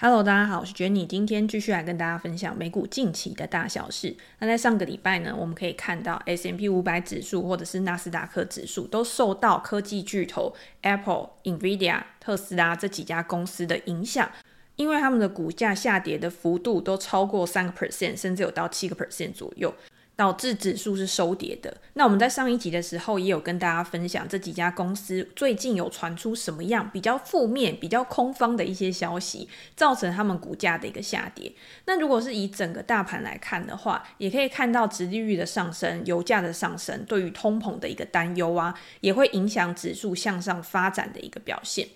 Hello，大家好，我是 Jenny，今天继续来跟大家分享美股近期的大小事。那在上个礼拜呢，我们可以看到 S M P 五百指数或者是纳斯达克指数都受到科技巨头 Apple、Nvidia、特斯拉这几家公司的影响，因为他们的股价下跌的幅度都超过三个 percent，甚至有到七个 percent 左右。导致指数是收跌的。那我们在上一集的时候也有跟大家分享这几家公司最近有传出什么样比较负面、比较空方的一些消息，造成他们股价的一个下跌。那如果是以整个大盘来看的话，也可以看到殖利率的上升、油价的上升，对于通膨的一个担忧啊，也会影响指数向上发展的一个表现。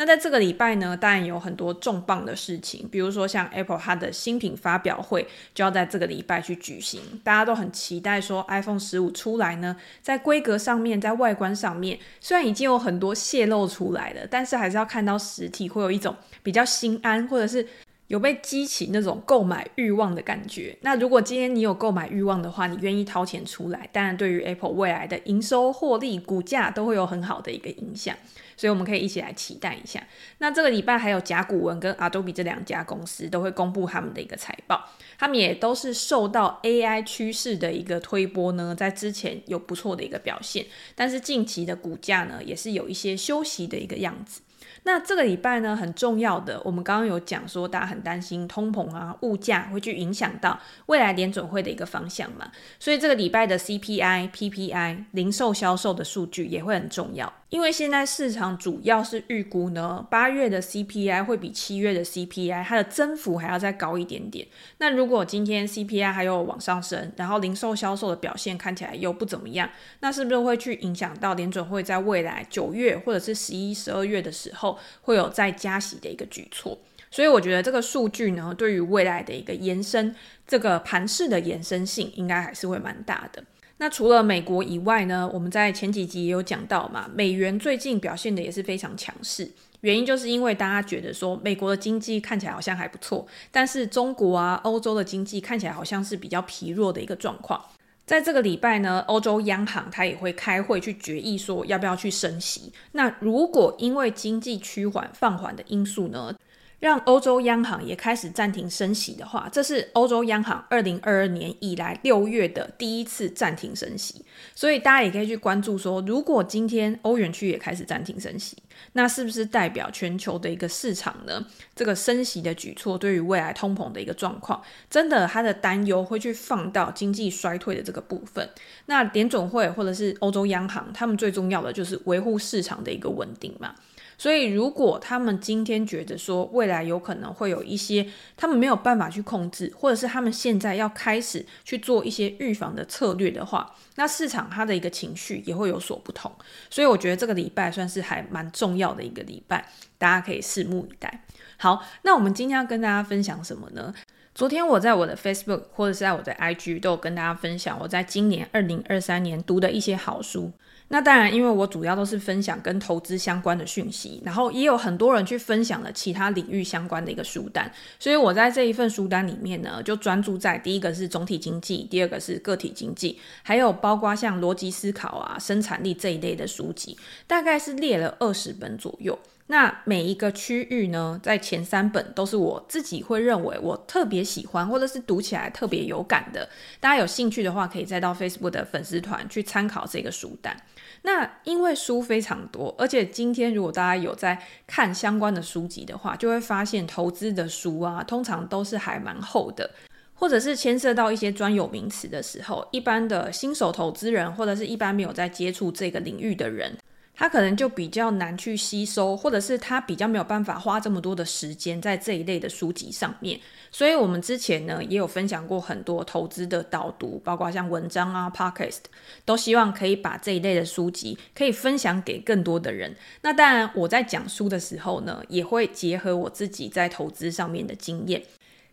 那在这个礼拜呢，当然有很多重磅的事情，比如说像 Apple 它的新品发表会就要在这个礼拜去举行，大家都很期待说 iPhone 十五出来呢，在规格上面，在外观上面，虽然已经有很多泄露出来了，但是还是要看到实体，会有一种比较心安，或者是有被激起那种购买欲望的感觉。那如果今天你有购买欲望的话，你愿意掏钱出来，当然对于 Apple 未来的营收、获利、股价都会有很好的一个影响。所以我们可以一起来期待一下。那这个礼拜还有甲骨文跟 Adobe 这两家公司都会公布他们的一个财报，他们也都是受到 AI 趋势的一个推波呢，在之前有不错的一个表现，但是近期的股价呢也是有一些休息的一个样子。那这个礼拜呢，很重要的，我们刚刚有讲说，大家很担心通膨啊，物价会去影响到未来联准会的一个方向嘛，所以这个礼拜的 CPI、PPI、零售销售的数据也会很重要。因为现在市场主要是预估呢，八月的 CPI 会比七月的 CPI 它的增幅还要再高一点点。那如果今天 CPI 还有往上升，然后零售销售的表现看起来又不怎么样，那是不是会去影响到联准会在未来九月或者是十一、十二月的时候会有再加息的一个举措？所以我觉得这个数据呢，对于未来的一个延伸，这个盘势的延伸性应该还是会蛮大的。那除了美国以外呢，我们在前几集也有讲到嘛，美元最近表现的也是非常强势，原因就是因为大家觉得说美国的经济看起来好像还不错，但是中国啊、欧洲的经济看起来好像是比较疲弱的一个状况。在这个礼拜呢，欧洲央行它也会开会去决议说要不要去升息。那如果因为经济趋缓放缓的因素呢，让欧洲央行也开始暂停升息的话，这是欧洲央行二零二二年以来六月的第一次暂停升息，所以大家也可以去关注说，如果今天欧元区也开始暂停升息，那是不是代表全球的一个市场呢？这个升息的举措对于未来通膨的一个状况，真的它的担忧会去放到经济衰退的这个部分。那联总会或者是欧洲央行，他们最重要的就是维护市场的一个稳定嘛。所以，如果他们今天觉得说未来有可能会有一些他们没有办法去控制，或者是他们现在要开始去做一些预防的策略的话，那市场它的一个情绪也会有所不同。所以，我觉得这个礼拜算是还蛮重要的一个礼拜，大家可以拭目以待。好，那我们今天要跟大家分享什么呢？昨天我在我的 Facebook 或者是在我的 IG 都有跟大家分享我在今年二零二三年读的一些好书。那当然，因为我主要都是分享跟投资相关的讯息，然后也有很多人去分享了其他领域相关的一个书单，所以我在这一份书单里面呢，就专注在第一个是总体经济，第二个是个体经济，还有包括像逻辑思考啊、生产力这一类的书籍，大概是列了二十本左右。那每一个区域呢，在前三本都是我自己会认为我特别喜欢，或者是读起来特别有感的。大家有兴趣的话，可以再到 Facebook 的粉丝团去参考这个书单。那因为书非常多，而且今天如果大家有在看相关的书籍的话，就会发现投资的书啊，通常都是还蛮厚的，或者是牵涉到一些专有名词的时候，一般的新手投资人或者是一般没有在接触这个领域的人。他可能就比较难去吸收，或者是他比较没有办法花这么多的时间在这一类的书籍上面。所以，我们之前呢也有分享过很多投资的导读，包括像文章啊、Podcast，都希望可以把这一类的书籍可以分享给更多的人。那当然，我在讲书的时候呢，也会结合我自己在投资上面的经验。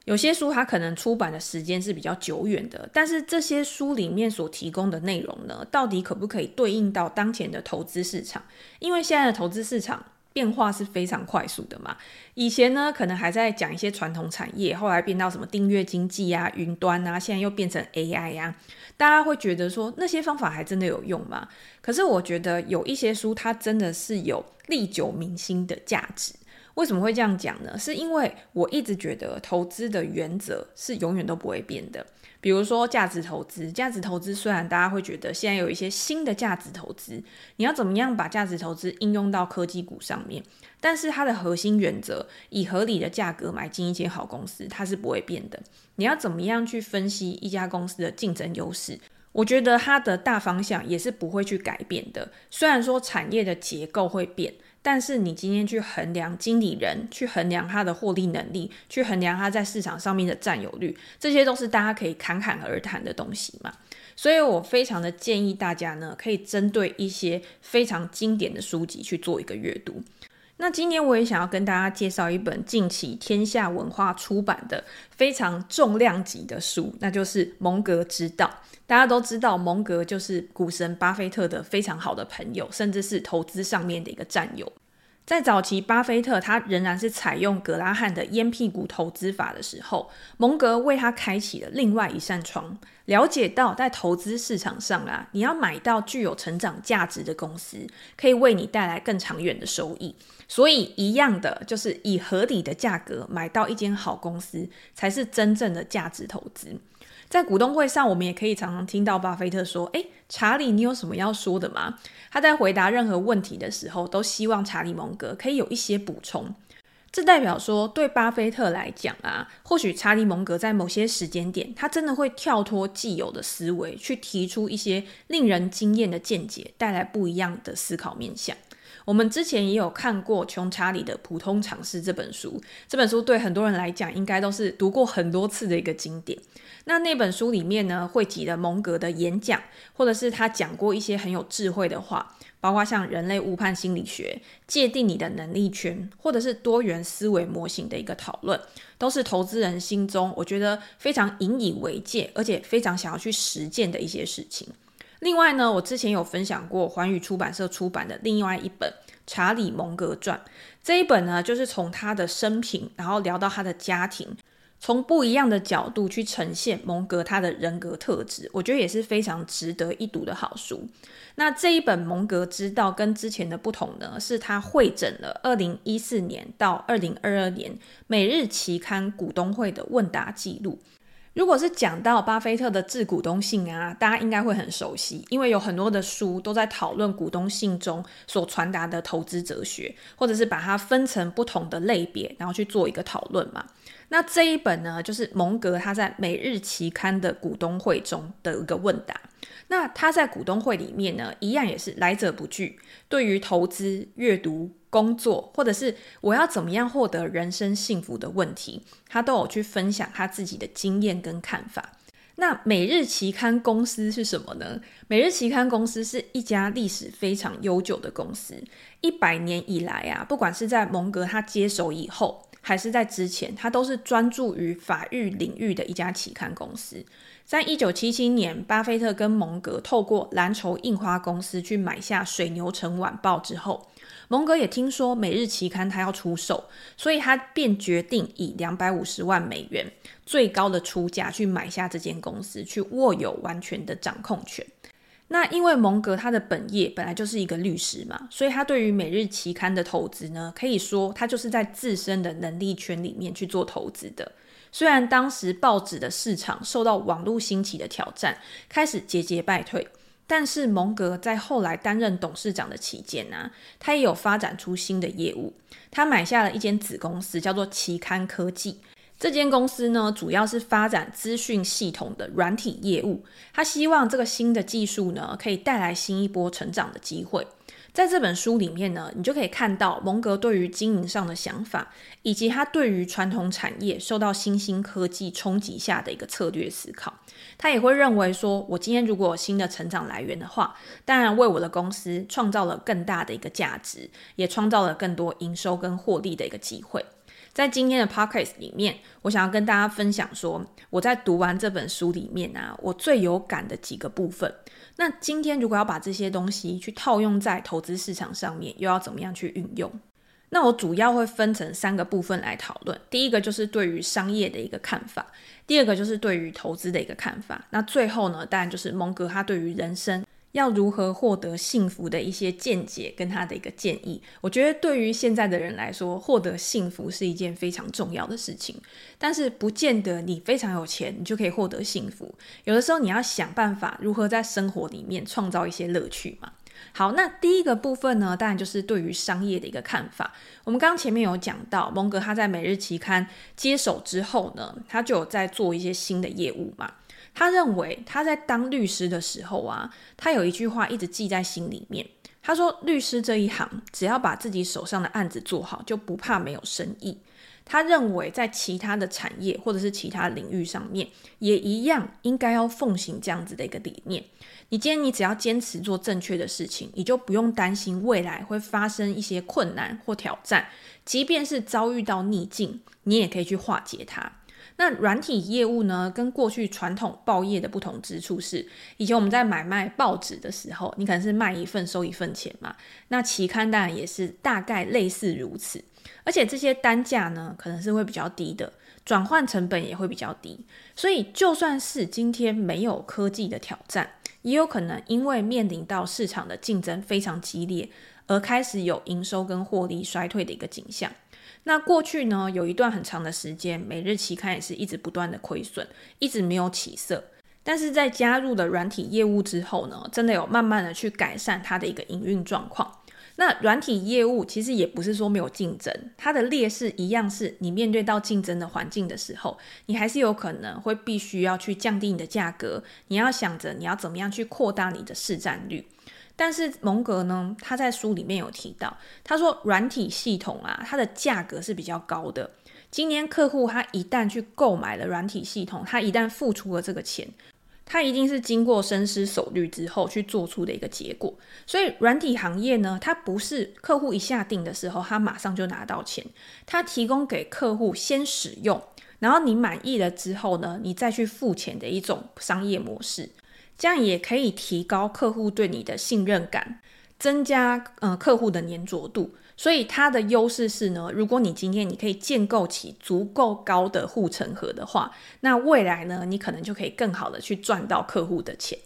有些书它可能出版的时间是比较久远的，但是这些书里面所提供的内容呢，到底可不可以对应到当前的投资市场？因为现在的投资市场变化是非常快速的嘛。以前呢，可能还在讲一些传统产业，后来变到什么订阅经济啊、云端啊，现在又变成 AI 呀。大家会觉得说那些方法还真的有用吗？可是我觉得有一些书它真的是有历久弥新的价值。为什么会这样讲呢？是因为我一直觉得投资的原则是永远都不会变的。比如说价值投资，价值投资虽然大家会觉得现在有一些新的价值投资，你要怎么样把价值投资应用到科技股上面？但是它的核心原则，以合理的价格买进一间好公司，它是不会变的。你要怎么样去分析一家公司的竞争优势？我觉得它的大方向也是不会去改变的。虽然说产业的结构会变。但是你今天去衡量经理人，去衡量他的获利能力，去衡量他在市场上面的占有率，这些都是大家可以侃侃而谈的东西嘛。所以我非常的建议大家呢，可以针对一些非常经典的书籍去做一个阅读。那今年我也想要跟大家介绍一本近期天下文化出版的非常重量级的书，那就是《蒙格之道》。大家都知道，蒙格就是股神巴菲特的非常好的朋友，甚至是投资上面的一个战友。在早期，巴菲特他仍然是采用格拉汉的烟屁股投资法的时候，蒙格为他开启了另外一扇窗，了解到在投资市场上啊，你要买到具有成长价值的公司，可以为你带来更长远的收益。所以，一样的就是以合理的价格买到一间好公司，才是真正的价值投资。在股东会上，我们也可以常常听到巴菲特说：“诶，查理，你有什么要说的吗？”他在回答任何问题的时候，都希望查理蒙格可以有一些补充。这代表说，对巴菲特来讲啊，或许查理蒙格在某些时间点，他真的会跳脱既有的思维，去提出一些令人惊艳的见解，带来不一样的思考面向。我们之前也有看过穷查理的普通常识这本书，这本书对很多人来讲，应该都是读过很多次的一个经典。那那本书里面呢，汇集了蒙格的演讲，或者是他讲过一些很有智慧的话，包括像人类误判心理学、界定你的能力圈，或者是多元思维模型的一个讨论，都是投资人心中我觉得非常引以为戒，而且非常想要去实践的一些事情。另外呢，我之前有分享过环宇出版社出版的另外一本《查理蒙格传》，这一本呢，就是从他的生平，然后聊到他的家庭，从不一样的角度去呈现蒙格他的人格特质，我觉得也是非常值得一读的好书。那这一本《蒙格之道》跟之前的不同呢，是他汇整了二零一四年到二零二二年每日期刊股东会的问答记录。如果是讲到巴菲特的致股东信啊，大家应该会很熟悉，因为有很多的书都在讨论股东信中所传达的投资哲学，或者是把它分成不同的类别，然后去做一个讨论嘛。那这一本呢，就是蒙格他在每日期刊的股东会中的一个问答。那他在股东会里面呢，一样也是来者不拒，对于投资、阅读。工作，或者是我要怎么样获得人生幸福的问题，他都有去分享他自己的经验跟看法。那每日期刊公司是什么呢？每日期刊公司是一家历史非常悠久的公司，一百年以来啊，不管是在蒙格他接手以后，还是在之前，他都是专注于法律领域的一家期刊公司。在一九七七年，巴菲特跟蒙格透过蓝筹印花公司去买下水牛城晚报之后，蒙格也听说每日期刊他要出售，所以他便决定以两百五十万美元最高的出价去买下这间公司，去握有完全的掌控权。那因为蒙格他的本业本来就是一个律师嘛，所以他对于每日期刊的投资呢，可以说他就是在自身的能力圈里面去做投资的。虽然当时报纸的市场受到网络兴起的挑战，开始节节败退。但是蒙格在后来担任董事长的期间呢、他也有发展出新的业务。他买下了一间子公司，叫做期刊科技。这间公司呢，主要是发展资讯系统的软体业务。他希望这个新的技术呢，可以带来新一波成长的机会。在这本书里面呢，你就可以看到蒙格对于经营上的想法，以及他对于传统产业受到新兴科技冲击下的一个策略思考。他也会认为说，我今天如果有新的成长来源的话，当然为我的公司创造了更大的一个价值，也创造了更多营收跟获利的一个机会。在今天的 podcast 里面，我想要跟大家分享说，我在读完这本书里面啊，我最有感的几个部分。那今天如果要把这些东西去套用在投资市场上面，又要怎么样去运用？那我主要会分成三个部分来讨论。第一个就是对于商业的一个看法，第二个就是对于投资的一个看法。那最后呢，当然就是蒙格他对于人生要如何获得幸福的一些见解跟他的一个建议。我觉得对于现在的人来说，获得幸福是一件非常重要的事情。但是不见得你非常有钱，你就可以获得幸福。有的时候你要想办法如何在生活里面创造一些乐趣嘛。好，那第一个部分呢，当然就是对于商业的一个看法。我们刚刚前面有讲到，蒙格他在每日期刊接手之后呢，他就有在做一些新的业务嘛。他认为他在当律师的时候啊，他有一句话一直记在心里面。他说：“律师这一行，只要把自己手上的案子做好，就不怕没有生意。”他认为在其他的产业或者是其他领域上面，也一样应该要奉行这样子的一个理念。你今天你只要坚持做正确的事情，你就不用担心未来会发生一些困难或挑战，即便是遭遇到逆境，你也可以去化解它。那软体业务呢，跟过去传统报业的不同之处是，以前我们在买卖报纸的时候，你可能是卖一份收一份钱嘛。那期刊当然也是大概类似如此，而且这些单价呢，可能是会比较低的，转换成本也会比较低。所以就算是今天没有科技的挑战，也有可能因为面临到市场的竞争非常激烈，而开始有营收跟获利衰退的一个景象。那过去呢，有一段很长的时间，每日期刊也是一直不断的亏损，一直没有起色。但是在加入了软体业务之后呢，真的有慢慢的去改善它的一个营运状况。那软体业务其实也不是说没有竞争，它的劣势一样是你面对到竞争的环境的时候，你还是有可能会必须要去降低你的价格，你要想着你要怎么样去扩大你的市占率。但是蒙格呢，他在书里面有提到，他说软体系统啊，它的价格是比较高的。今年客户他一旦去购买了软体系统，他一旦付出了这个钱，他一定是经过深思熟虑之后去做出的一个结果。所以软体行业呢，它不是客户一下定的时候，他马上就拿到钱，他提供给客户先使用，然后你满意了之后呢，你再去付钱的一种商业模式。这样也可以提高客户对你的信任感，增加呃客户的粘着度。所以它的优势是呢，如果你今天你可以建构起足够高的护城河的话，那未来呢，你可能就可以更好的去赚到客户的钱。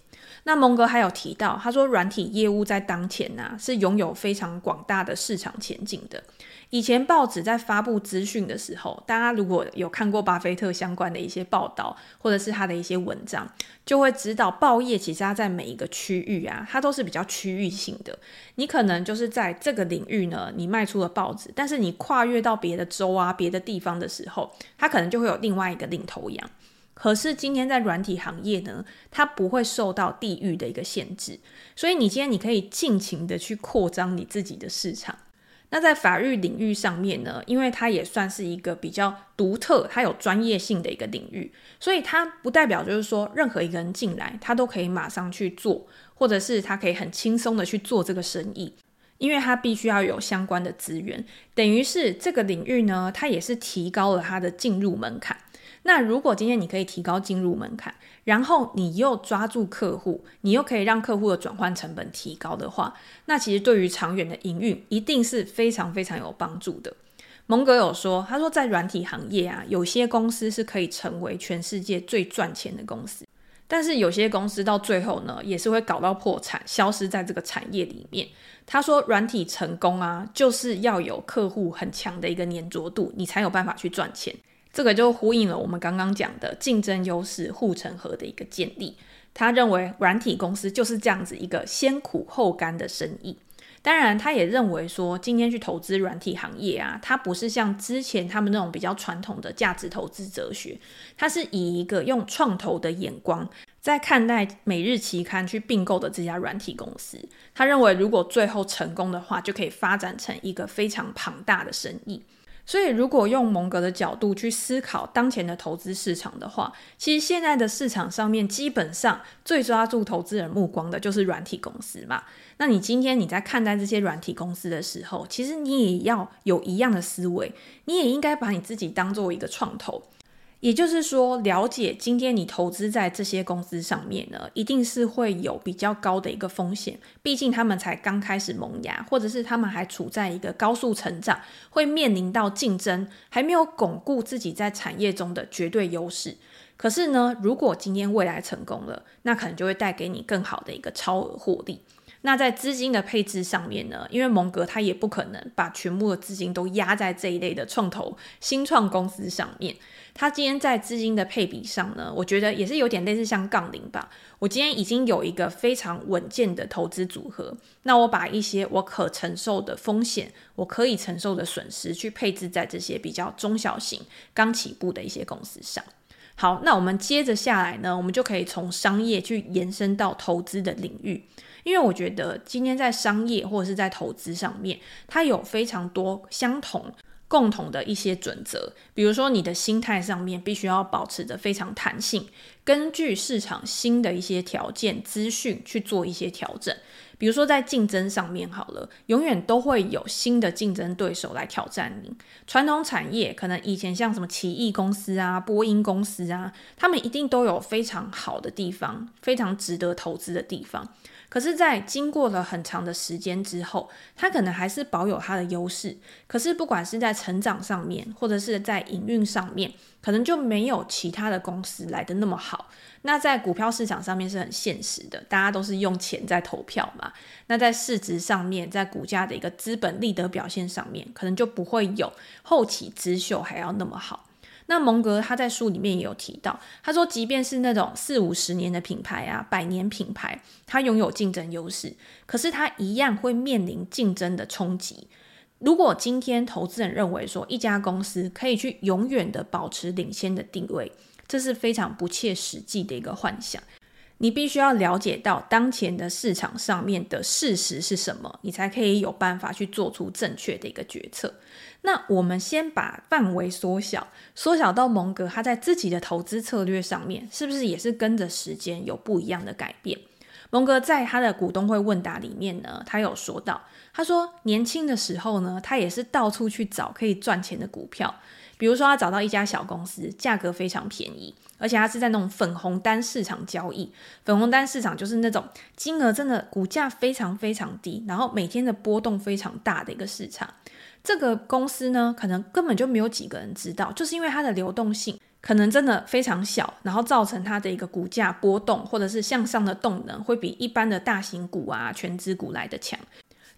那蒙哥还有提到，他说软体业务在当前呢、是拥有非常广大的市场前景的。以前报纸在发布资讯的时候，大家如果有看过巴菲特相关的一些报道，或者是他的一些文章，就会知道报业其实它在每一个区域啊，它都是比较区域性的。你可能就是在这个领域呢，你卖出了报纸，但是你跨越到别的州啊、别的地方的时候，它可能就会有另外一个领头羊。可是今天在软体行业呢，它不会受到地域的一个限制，所以你今天你可以尽情的去扩张你自己的市场。那在法律领域上面呢，因为它也算是一个比较独特、它有专业性的一个领域，所以它不代表就是说任何一个人进来，他都可以马上去做，或者是他可以很轻松的去做这个生意，因为他必须要有相关的资源，等于是这个领域呢，它也是提高了它的进入门槛。那如果今天你可以提高进入门槛，然后你又抓住客户，你又可以让客户的转换成本提高的话，那其实对于长远的营运一定是非常非常有帮助的。蒙格有说，他说在软体行业啊，有些公司是可以成为全世界最赚钱的公司，但是有些公司到最后呢，也是会搞到破产，消失在这个产业里面。他说，软体成功啊，就是要有客户很强的一个粘着度，你才有办法去赚钱。这个就呼应了我们刚刚讲的竞争优势护城河的一个建立。他认为软体公司就是这样子一个先苦后甘的生意。当然，他也认为说，今天去投资软体行业啊，它不是像之前他们那种比较传统的价值投资哲学，它是以一个用创投的眼光在看待每日期刊去并购的这家软体公司。他认为，如果最后成功的话，就可以发展成一个非常庞大的生意。所以，如果用蒙格的角度去思考当前的投资市场的话，其实现在的市场上面基本上最抓住投资人目光的就是软体公司嘛。那你今天你在看待这些软体公司的时候，其实你也要有一样的思维，你也应该把你自己当做一个创投。也就是说，了解今天你投资在这些公司上面呢，一定是会有比较高的一个风险。毕竟他们才刚开始萌芽，或者是他们还处在一个高速成长，会面临到竞争，还没有巩固自己在产业中的绝对优势。可是呢，如果今天未来成功了，那可能就会带给你更好的一个超额获利。那在资金的配置上面呢，因为蒙格他也不可能把全部的资金都压在这一类的创投新创公司上面。他今天在资金的配比上呢，我觉得也是有点类似像杠铃吧。我今天已经有一个非常稳健的投资组合，那我把一些我可承受的风险，我可以承受的损失，去配置在这些比较中小型、刚起步的一些公司上。好，那我们接着下来呢，我们就可以从商业去延伸到投资的领域。因为我觉得今天在商业或者是在投资上面，它有非常多相同、共同的一些准则。比如说，你的心态上面必须要保持着非常弹性，根据市场新的一些条件、资讯去做一些调整。比如说，在竞争上面好了，永远都会有新的竞争对手来挑战你。传统产业可能以前像什么奇异公司啊、波音公司啊，他们一定都有非常好的地方，非常值得投资的地方。可是，在经过了很长的时间之后，它可能还是保有它的优势。可是，不管是在成长上面，或者是在营运上面，可能就没有其他的公司来得那么好。那在股票市场上面是很现实的，大家都是用钱在投票嘛。那在市值上面，在股价的一个资本利得表现上面，可能就不会有后起之秀还要那么好。那蒙格他在书里面也有提到，他说，即便是那种四五十年的品牌啊，百年品牌，它拥有竞争优势，可是它一样会面临竞争的冲击。如果今天投资人认为说一家公司可以去永远的保持领先的地位，这是非常不切实际的一个幻想。你必须要了解到当前的市场上面的事实是什么，你才可以有办法去做出正确的一个决策。那我们先把范围缩小，缩小到蒙格他在自己的投资策略上面，是不是也是跟着时间有不一样的改变？蒙格在他的股东会问答里面呢，他有说到，他说年轻的时候呢，他也是到处去找可以赚钱的股票，比如说他找到一家小公司，价格非常便宜。而且它是在那种粉红单市场交易，粉红单市场就是那种金额真的股价非常非常低，然后每天的波动非常大的一个市场。这个公司呢，可能根本就没有几个人知道，就是因为它的流动性可能真的非常小，然后造成它的一个股价波动或者是向上的动能会比一般的大型股啊、全值股来的强。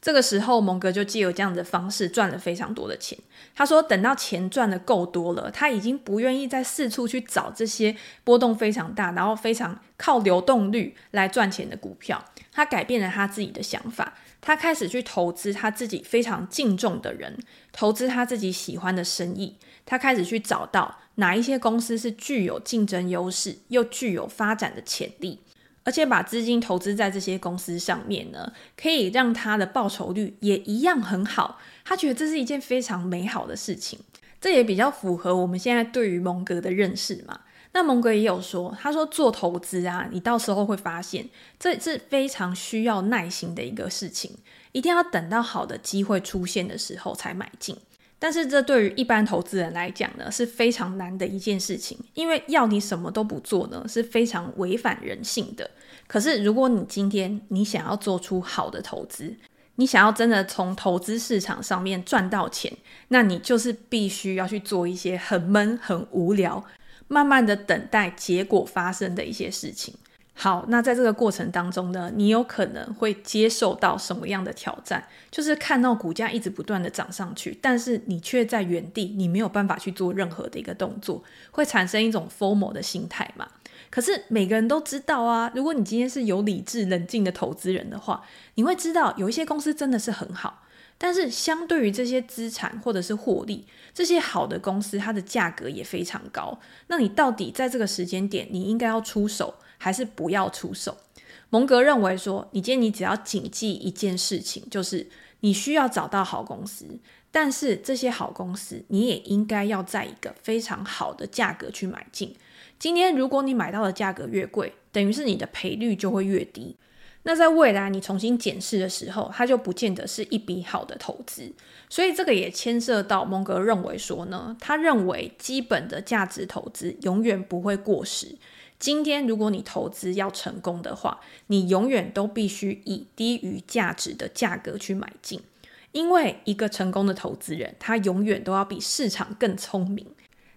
这个时候，蒙格就借由这样的方式赚了非常多的钱。他说，等到钱赚得够多了，他已经不愿意再四处去找这些波动非常大，然后非常靠流动率来赚钱的股票。他改变了他自己的想法，他开始去投资他自己非常敬重的人，投资他自己喜欢的生意。他开始去找到哪一些公司是具有竞争优势，又具有发展的潜力。而且把资金投资在这些公司上面呢，可以让他的报酬率也一样很好。他觉得这是一件非常美好的事情，这也比较符合我们现在对于蒙格的认识嘛。那蒙格也有说，他说做投资啊，你到时候会发现这是非常需要耐心的一个事情，一定要等到好的机会出现的时候才买进。但是这对于一般投资人来讲呢，是非常难的一件事情，因为要你什么都不做呢，是非常违反人性的。可是如果你今天你想要做出好的投资，你想要真的从投资市场上面赚到钱，那你就是必须要去做一些很闷、很无聊、慢慢的等待结果发生的一些事情。好，那在这个过程当中呢，你有可能会接受到什么样的挑战？就是看到股价一直不断的涨上去，但是你却在原地，你没有办法去做任何的一个动作，会产生一种 FOMO 的心态嘛。可是每个人都知道啊，如果你今天是有理智、冷静的投资人的话，你会知道有一些公司真的是很好，但是相对于这些资产或者是获利，这些好的公司它的价格也非常高。那你到底在这个时间点，你应该要出手？还是不要出手。蒙格认为说，你今天你只要谨记一件事情，就是你需要找到好公司，但是这些好公司你也应该要在一个非常好的价格去买进。今天如果你买到的价格越贵，等于是你的赔率就会越低。那在未来你重新检视的时候，它就不见得是一笔好的投资。所以这个也牵涉到蒙格认为说呢，他认为基本的价值投资永远不会过时。今天，如果你投资要成功的话，你永远都必须以低于价值的价格去买进，因为一个成功的投资人，他永远都要比市场更聪明。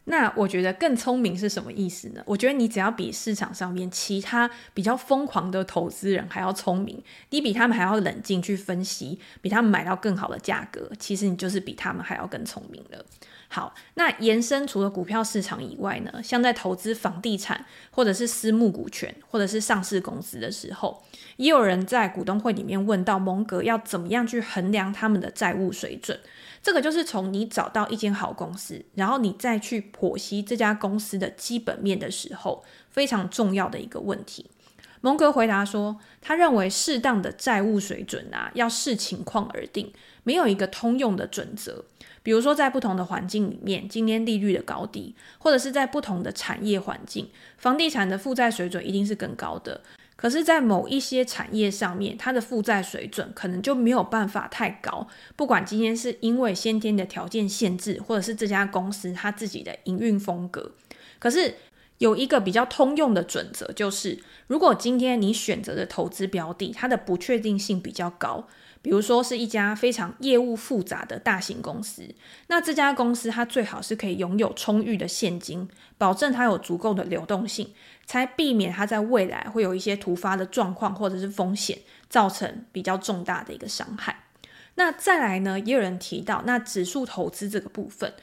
那我觉得更聪明是什么意思呢？我觉得你只要比市场上面其他比较疯狂的投资人还要聪明，你比他们还要冷静去分析，比他们买到更好的价格，其实你就是比他们还要更聪明了。好，那延伸除了股票市场以外呢，像在投资房地产或者是私募股权或者是上市公司的时候，也有人在股东会里面问到蒙格要怎么样去衡量他们的债务水准。这个就是从你找到一间好公司，然后你再去剖析这家公司的基本面的时候，非常重要的一个问题。蒙格回答说，他认为适当的债务水准啊，要视情况而定，没有一个通用的准则。比如说，在不同的环境里面，今天利率的高低，或者是在不同的产业环境，房地产的负债水准一定是更高的。可是，在某一些产业上面，它的负债水准可能就没有办法太高。不管今天是因为先天的条件限制，或者是这家公司它自己的营运风格。可是有一个比较通用的准则，就是如果今天你选择的投资标的，它的不确定性比较高。比如说是一家非常业务复杂的大型公司，那这家公司它最好是可以拥有充裕的现金，保证它有足够的流动性，才避免它在未来会有一些突发的状况或者是风险，造成比较重大的一个伤害。那再来呢，也有人提到那指数投资这个部分，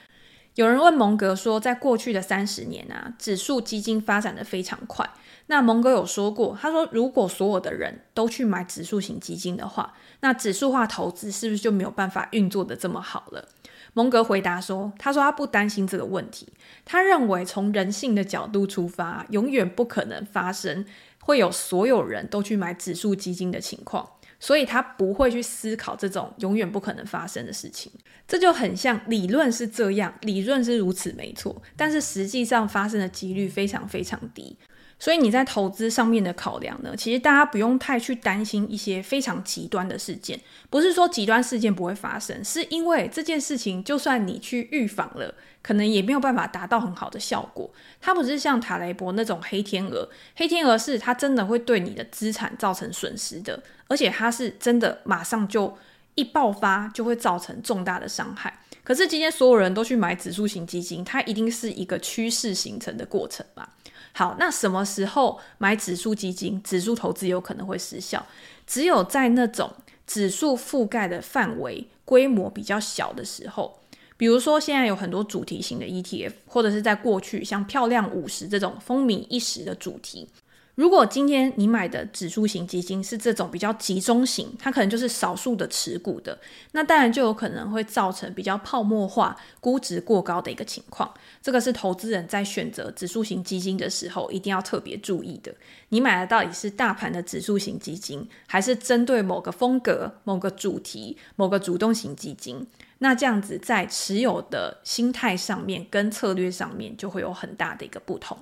有人问蒙格说，在过去的三十年啊，指数基金发展的非常快。那蒙格有说过，他说如果所有的人都去买指数型基金的话，那指数化投资是不是就没有办法运作得这么好了？蒙格回答说，他说他不担心这个问题，他认为从人性的角度出发，永远不可能发生会有所有人都去买指数基金的情况，所以他不会去思考这种永远不可能发生的事情。这就很像理论是这样，理论是如此没错，但是实际上发生的几率非常非常低。所以你在投资上面的考量呢，其实大家不用太去担心一些非常极端的事件。不是说极端事件不会发生，是因为这件事情就算你去预防了，可能也没有办法达到很好的效果。它不是像塔雷伯那种黑天鹅，黑天鹅是它真的会对你的资产造成损失的，而且它是真的马上就一爆发就会造成重大的伤害。可是今天所有人都去买指数型基金，它一定是一个趋势形成的过程吧？好，那什么时候买指数基金、指数投资有可能会失效？只有在那种指数覆盖的范围、规模比较小的时候，比如说现在有很多主题型的 ETF，或者是在过去像漂亮五十这种风靡一时的主题。如果今天你买的指数型基金是这种比较集中型，它可能就是少数的持股的，那当然就有可能会造成比较泡沫化、估值过高的一个情况。这个是投资人在选择指数型基金的时候一定要特别注意的。你买的到底是大盘的指数型基金，还是针对某个风格、某个主题、某个主动型基金？那这样子在持有的心态上面跟策略上面就会有很大的一个不同。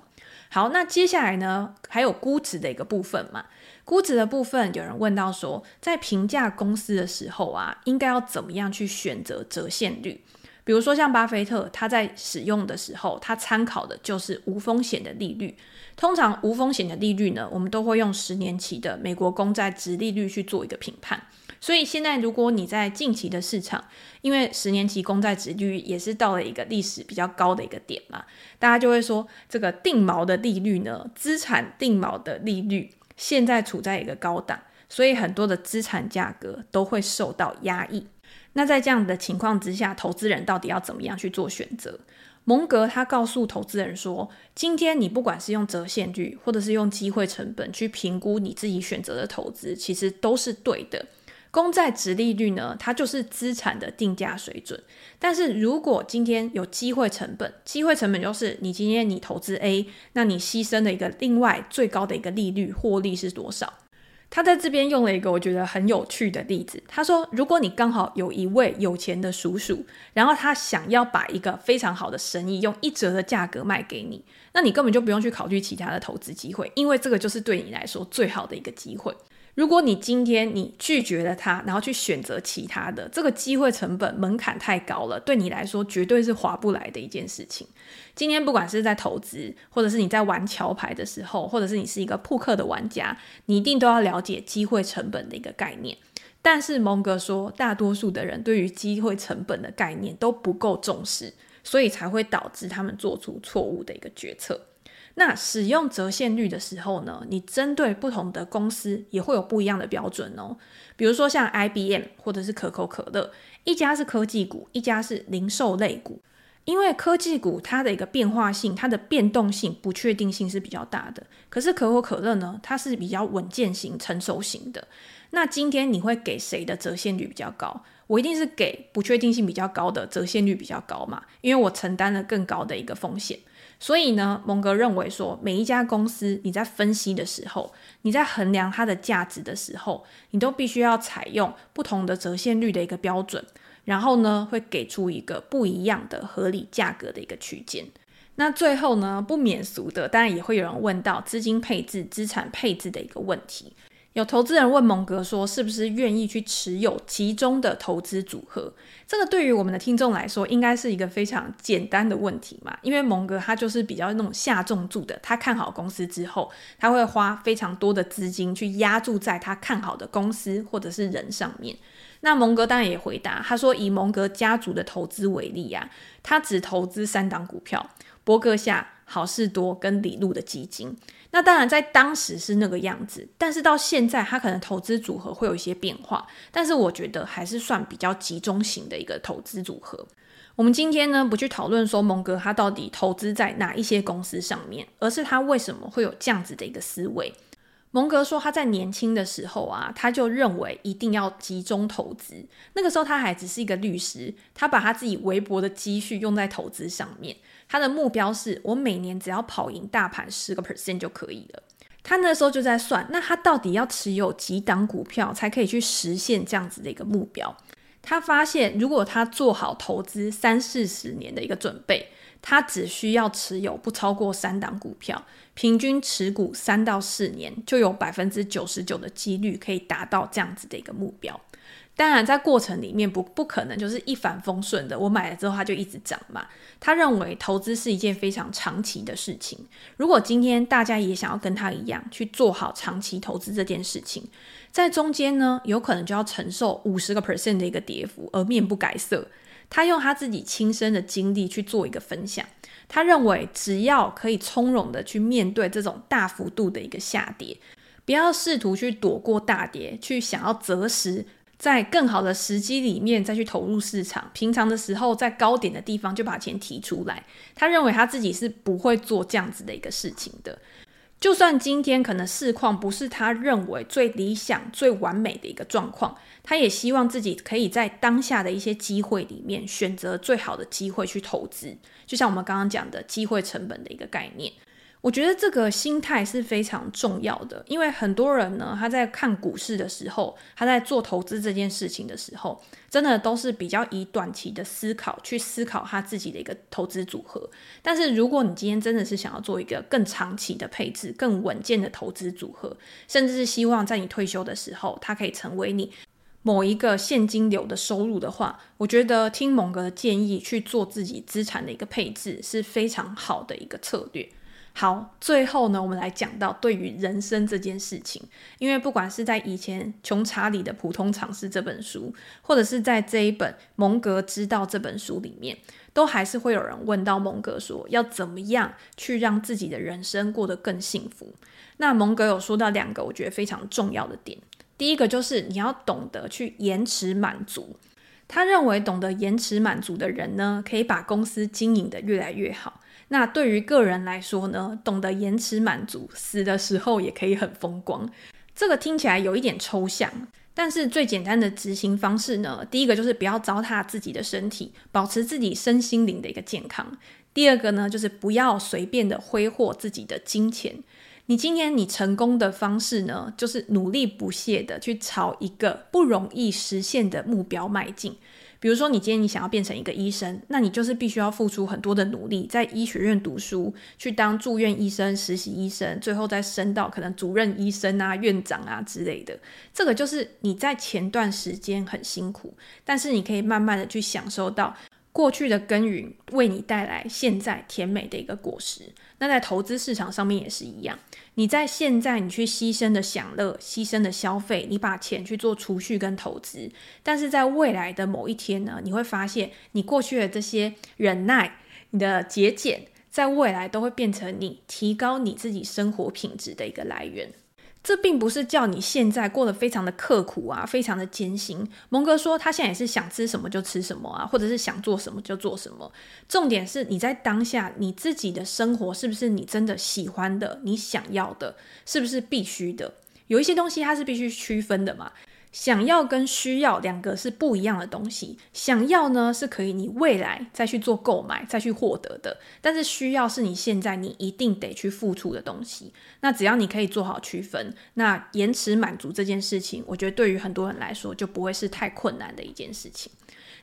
好，那接下来呢，还有估值的一个部分嘛。估值的部分，有人问到说，在评价公司的时候啊，应该要怎么样去选择折现率？比如说像巴菲特，他在使用的时候，他参考的就是无风险的利率。通常无风险的利率呢，我们都会用十年期的美国公债殖利率去做一个评判。所以现在，如果你在近期的市场，因为十年期公债殖利率也是到了一个历史比较高的一个点嘛，大家就会说，这个定锚的利率呢，资产定锚的利率现在处在一个高档，所以很多的资产价格都会受到压抑。那在这样的情况之下，投资人到底要怎么样去做选择？蒙格他告诉投资人说，今天你不管是用折现率，或者是用机会成本去评估你自己选择的投资，其实都是对的。公债殖利率呢，它就是资产的定价水准。但是如果今天有机会成本，机会成本就是你今天你投资 A，那你牺牲的一个另外最高的一个利率获利是多少？他在这边用了一个我觉得很有趣的例子。他说，如果你刚好有一位有钱的叔叔，然后他想要把一个非常好的生意用一折的价格卖给你，那你根本就不用去考虑其他的投资机会，因为这个就是对你来说最好的一个机会。如果你今天你拒绝了他，然后去选择其他的，这个机会成本门槛太高了，对你来说绝对是划不来的一件事情。今天不管是在投资，或者是你在玩桥牌的时候，或者是你是一个扑克的玩家，你一定都要了解机会成本的一个概念。但是蒙格说，大多数的人对于机会成本的概念都不够重视。所以才会导致他们做出错误的一个决策。那使用折现率的时候呢，你针对不同的公司也会有不一样的标准哦。比如说像 IBM 或者是可口可乐，一家是科技股，一家是零售类股。因为科技股它的一个变化性、它的变动性、不确定性是比较大的。可是可口可乐呢，它是比较稳健型、成熟型的。那今天你会给谁的折现率比较高？我一定是给不确定性比较高的，折现率比较高嘛，因为我承担了更高的一个风险。所以呢，蒙格认为说，每一家公司你在分析的时候，你在衡量它的价值的时候，你都必须要采用不同的折现率的一个标准。然后呢，会给出一个不一样的合理价格的一个区间。那最后呢，不免俗的，当然也会有人问到资金配置、资产配置的一个问题。有投资人问蒙格说，是不是愿意去持有其中的投资组合？这个对于我们的听众来说，应该是一个非常简单的问题嘛。因为蒙格他就是比较那种下重注的，他看好公司之后，他会花非常多的资金去押注在他看好的公司或者是人上面。那蒙格当然也回答，他说以蒙格家族的投资为例啊，他只投资三档股票：伯克夏、好事多跟李路的基金。那当然在当时是那个样子，但是到现在他可能投资组合会有一些变化，但是我觉得还是算比较集中型的一个投资组合。我们今天呢，不去讨论说蒙格他到底投资在哪一些公司上面，而是他为什么会有这样子的一个思维。蒙格说，他在年轻的时候啊，他就认为一定要集中投资。那个时候他还只是一个律师，他把他自己微薄的积蓄用在投资上面。他的目标是我每年只要跑赢大盘十个 percent 就可以了。他那时候就在算，那他到底要持有几档股票才可以去实现这样子的一个目标？他发现，如果他做好投资三四十年的一个准备。他只需要持有不超过三档股票，平均持股三到四年，就有百分之九十九的几率可以达到这样子的一个目标。当然，在过程里面不不可能就是一帆风顺的，我买了之后它就一直涨嘛。他认为投资是一件非常长期的事情。如果今天大家也想要跟他一样去做好长期投资这件事情，在中间呢，有可能就要承受五十个 percent 的一个跌幅而面不改色。他用他自己亲身的经历去做一个分享。他认为，只要可以从容的去面对这种大幅度的一个下跌，不要试图去躲过大跌，去想要择时在更好的时机里面再去投入市场。平常的时候在高点的地方就把钱提出来。他认为他自己是不会做这样子的一个事情的。就算今天可能市况不是他认为最理想、最完美的一个状况。他也希望自己可以在当下的一些机会里面选择最好的机会去投资，就像我们刚刚讲的机会成本的一个概念。我觉得这个心态是非常重要的，因为很多人呢，他在看股市的时候，他在做投资这件事情的时候，真的都是比较以短期的思考去思考他自己的一个投资组合。但是如果你今天真的是想要做一个更长期的配置、更稳健的投资组合，甚至是希望在你退休的时候，它可以成为你。某一个现金流的收入的话，我觉得听蒙哥的建议去做自己资产的一个配置是非常好的一个策略。好，最后呢，我们来讲到对于人生这件事情，因为不管是在以前《穷查理的普通常识》这本书，或者是在这一本《蒙格知道》这本书里面，都还是会有人问到蒙格说，要怎么样去让自己的人生过得更幸福？那蒙格有说到两个我觉得非常重要的点。第一个就是你要懂得去延迟满足。他认为懂得延迟满足的人呢，可以把公司经营得越来越好。那对于个人来说呢，懂得延迟满足，死的时候也可以很风光。这个听起来有一点抽象，但是最简单的执行方式呢，第一个就是不要糟蹋自己的身体，保持自己身心灵的一个健康。第二个呢，就是不要随便的挥霍自己的金钱。你今天你成功的方式呢，就是努力不懈的去朝一个不容易实现的目标迈进。比如说，你今天你想要变成一个医生，那你就是必须要付出很多的努力，在医学院读书，去当住院医生、实习医生，最后再升到可能主任医生啊、院长啊之类的。这个就是你在前段时间很辛苦，但是你可以慢慢的去享受到过去的耕耘为你带来现在甜美的一个果实。那在投资市场上面也是一样，你在现在你去牺牲的享乐、牺牲的消费，你把钱去做储蓄跟投资，但是在未来的某一天呢，你会发现你过去的这些忍耐、你的节俭，在未来都会变成你提高你自己生活品质的一个来源。这并不是叫你现在过得非常的刻苦啊，非常的艰辛。蒙哥说，他现在也是想吃什么就吃什么啊，或者是想做什么就做什么。重点是你在当下你自己的生活是不是你真的喜欢的，你想要的，是不是必须的？有一些东西它是必须区分的嘛。想要跟需要两个是不一样的东西。想要呢，是可以你未来再去做购买，再去获得的，但是需要是你现在你一定得去付出的东西。那只要你可以做好区分，那延迟满足这件事情，我觉得对于很多人来说就不会是太困难的一件事情。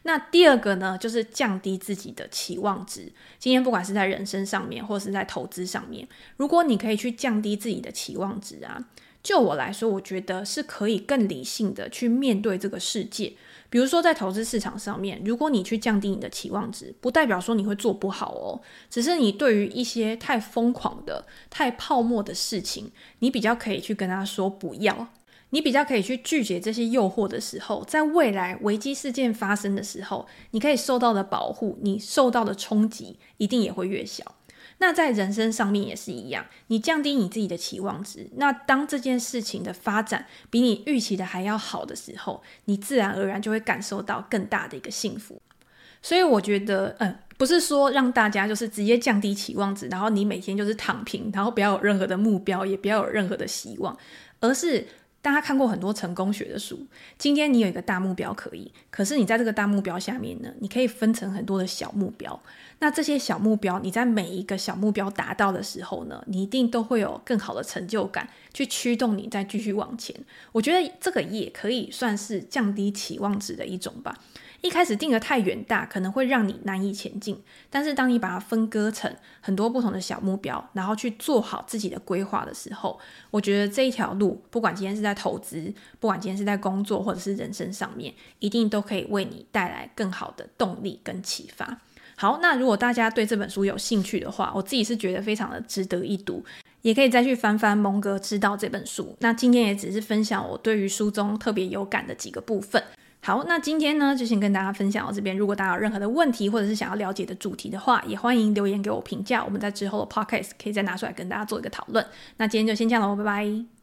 那第二个呢，就是降低自己的期望值。今天不管是在人生上面，或是在投资上面，如果你可以去降低自己的期望值啊。就我来说，我觉得是可以更理性的去面对这个世界。比如说，在投资市场上面，如果你去降低你的期望值，不代表说你会做不好哦，只是你对于一些太疯狂的、太泡沫的事情，你比较可以去跟他说不要，你比较可以去拒绝这些诱惑的时候，在未来危机事件发生的时候，你可以受到的保护，你受到的冲击一定也会越小。那在人生上面也是一样，你降低你自己的期望值，那当这件事情的发展比你预期的还要好的时候，你自然而然就会感受到更大的一个幸福。所以我觉得，嗯，不是说让大家就是直接降低期望值，然后你每天就是躺平，然后不要有任何的目标，也不要有任何的希望，而是。大家看过很多成功学的书。今天你有一个大目标可以，可是你在这个大目标下面呢，你可以分成很多的小目标。那这些小目标，你在每一个小目标达到的时候呢，你一定都会有更好的成就感，去驱动你再继续往前。我觉得这个也可以算是降低期望值的一种吧。一开始定得太远大，可能会让你难以前进。但是当你把它分割成很多不同的小目标，然后去做好自己的规划的时候，我觉得这一条路，不管今天是在投资，不管今天是在工作，或者是人生上面，一定都可以为你带来更好的动力跟启发。好，那如果大家对这本书有兴趣的话，我自己是觉得非常的值得一读，也可以再去翻翻《蒙哥知道》这本书。那今天也只是分享我对于书中特别有感的几个部分。好，那今天呢，就先跟大家分享到这边。如果大家有任何的问题，或者是想要了解的主题的话，也欢迎留言给我评价。我们在之后的 podcast 可以再拿出来跟大家做一个讨论。那今天就先这样喽，拜拜。